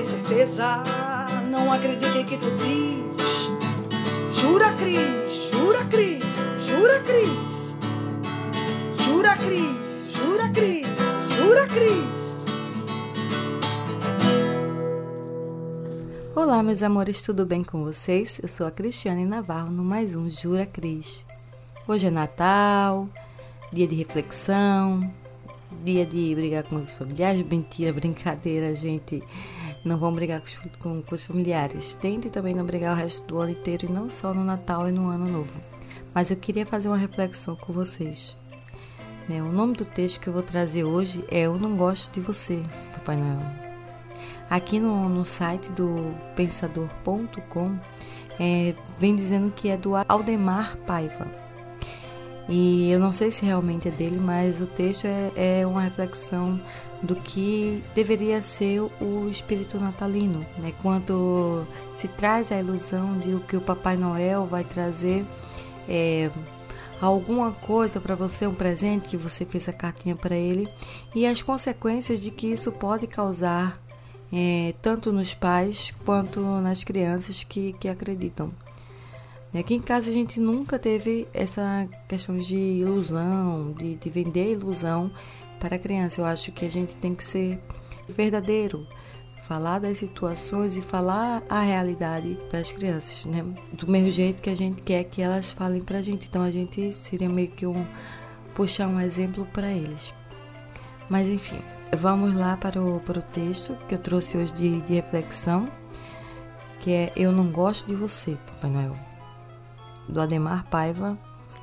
tem certeza, não acredite em que tu diz. Jura, Cris, jura, Cris, jura, Cris. Jura, Cris, jura, Cris, jura, Cris. Olá, meus amores, tudo bem com vocês? Eu sou a Cristiane Navarro no mais um Jura Cris. Hoje é Natal, dia de reflexão, dia de brigar com os familiares. Mentira, brincadeira, gente. Não vão brigar com os, com, os familiares. Tente também não brigar o resto do ano inteiro e não só no Natal e no Ano Novo. Mas eu queria fazer uma reflexão com vocês. É, o nome do texto que eu vou trazer hoje é Eu Não Gosto de Você, Papai Noel. Aqui no, no site do pensador.com é, vem dizendo que é do Aldemar Paiva. E eu não sei se realmente é dele, mas o texto é, é uma reflexão do que deveria ser o espírito natalino, né? Quando se traz a ilusão de que o Papai Noel vai trazer é, alguma coisa para você, um presente que você fez a cartinha para ele e as consequências de que isso pode causar é, tanto nos pais quanto nas crianças que, que acreditam. Aqui em casa a gente nunca teve essa questão de ilusão, de, de vender ilusão para a criança. Eu acho que a gente tem que ser verdadeiro, falar das situações e falar a realidade para as crianças, né? Do mesmo jeito que a gente quer que elas falem para a gente. Então a gente seria meio que um puxar um exemplo para eles. Mas enfim, vamos lá para o, para o texto que eu trouxe hoje de, de reflexão, que é Eu não gosto de você, Papai Noel do Ademar Paiva.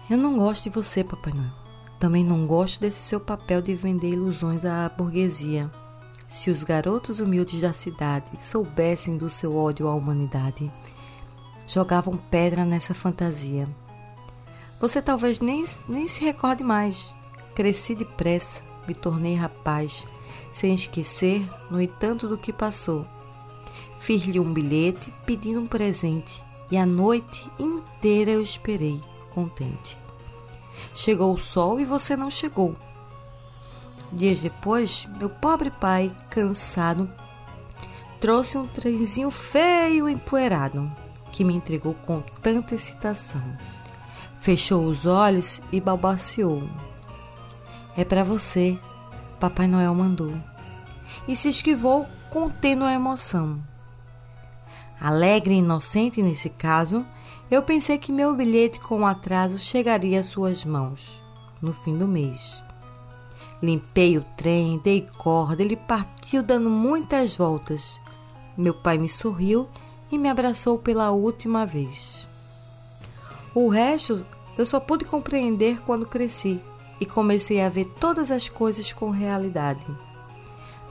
Eu não gosto de você, Papai Noel. Também não gosto desse seu papel de vender ilusões à burguesia. Se os garotos humildes da cidade soubessem do seu ódio à humanidade, jogavam pedra nessa fantasia. Você talvez nem, nem se recorde mais. Cresci depressa, me tornei rapaz, sem esquecer, no entanto, do que passou. Fiz-lhe um bilhete pedindo um presente e a noite inteira eu esperei, contente. Chegou o sol e você não chegou. Dias depois, meu pobre pai, cansado, trouxe um trenzinho feio empoeirado que me entregou com tanta excitação. Fechou os olhos e balbuciou. É para você, Papai Noel mandou. E se esquivou contendo a emoção. Alegre e inocente nesse caso, eu pensei que meu bilhete com atraso chegaria às suas mãos no fim do mês. Limpei o trem, dei corda, ele partiu dando muitas voltas. Meu pai me sorriu e me abraçou pela última vez. O resto eu só pude compreender quando cresci e comecei a ver todas as coisas com realidade.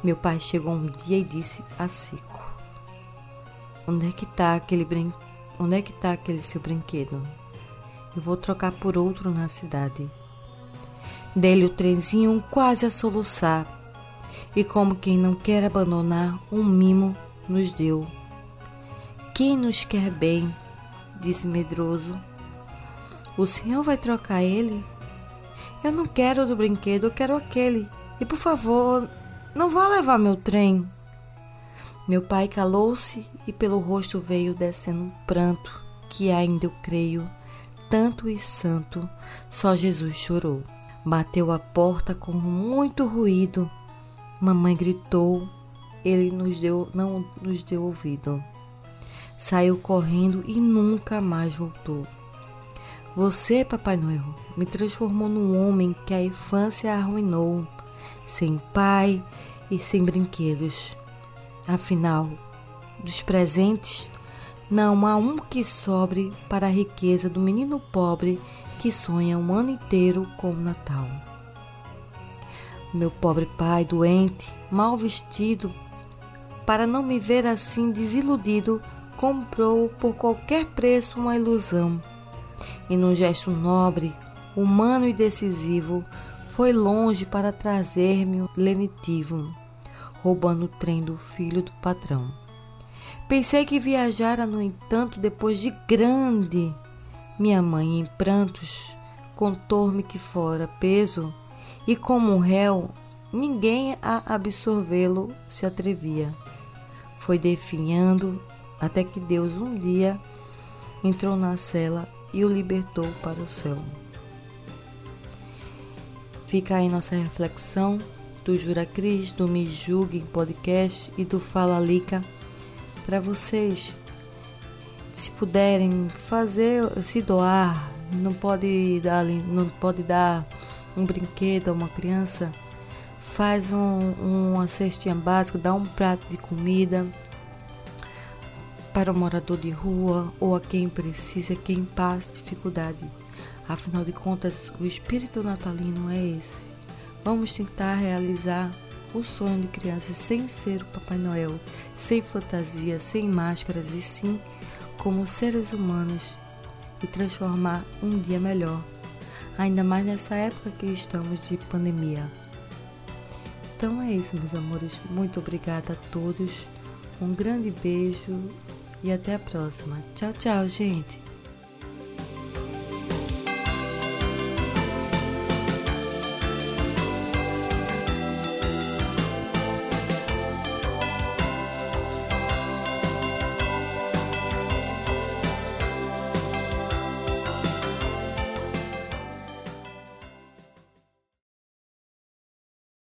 Meu pai chegou um dia e disse a Cico: Onde é que tá aquele brin... Onde é que tá aquele seu brinquedo? Eu vou trocar por outro na cidade. Dele o trenzinho quase a soluçar. E como quem não quer abandonar, um mimo nos deu. Quem nos quer bem, disse medroso. O senhor vai trocar ele? Eu não quero do brinquedo, eu quero aquele. E por favor, não vá levar meu trem. Meu pai calou-se e pelo rosto veio descendo um pranto que ainda eu creio, tanto e santo, só Jesus chorou. Bateu a porta com muito ruído. Mamãe gritou, ele nos deu, não nos deu ouvido. Saiu correndo e nunca mais voltou. Você, Papai Noel, me transformou num homem que a infância arruinou, sem pai e sem brinquedos. Afinal, dos presentes, não há um que sobre para a riqueza do menino pobre que sonha um ano inteiro com o Natal. Meu pobre pai, doente, mal vestido, para não me ver assim desiludido, comprou por qualquer preço uma ilusão. E num gesto nobre, humano e decisivo, foi longe para trazer-me lenitivo roubando o trem do filho do patrão. Pensei que viajara, no entanto, depois de grande. Minha mãe, em prantos, contou-me que fora peso e, como um réu, ninguém a absorvê-lo se atrevia. foi definhando até que Deus um dia entrou na cela e o libertou para o céu. Fica aí nossa reflexão do Jura Cris, do Me Julguem Podcast e do Fala Lica para vocês, se puderem fazer, se doar, não pode dar, não pode dar um brinquedo a uma criança, faz um, uma cestinha básica, dá um prato de comida para o morador de rua ou a quem precisa, quem passa dificuldade. Afinal de contas, o espírito natalino é esse. Vamos tentar realizar o sonho de criança sem ser o Papai Noel, sem fantasia, sem máscaras e sim como seres humanos e transformar um dia melhor, ainda mais nessa época que estamos de pandemia. Então é isso, meus amores. Muito obrigada a todos. Um grande beijo e até a próxima. Tchau, tchau, gente.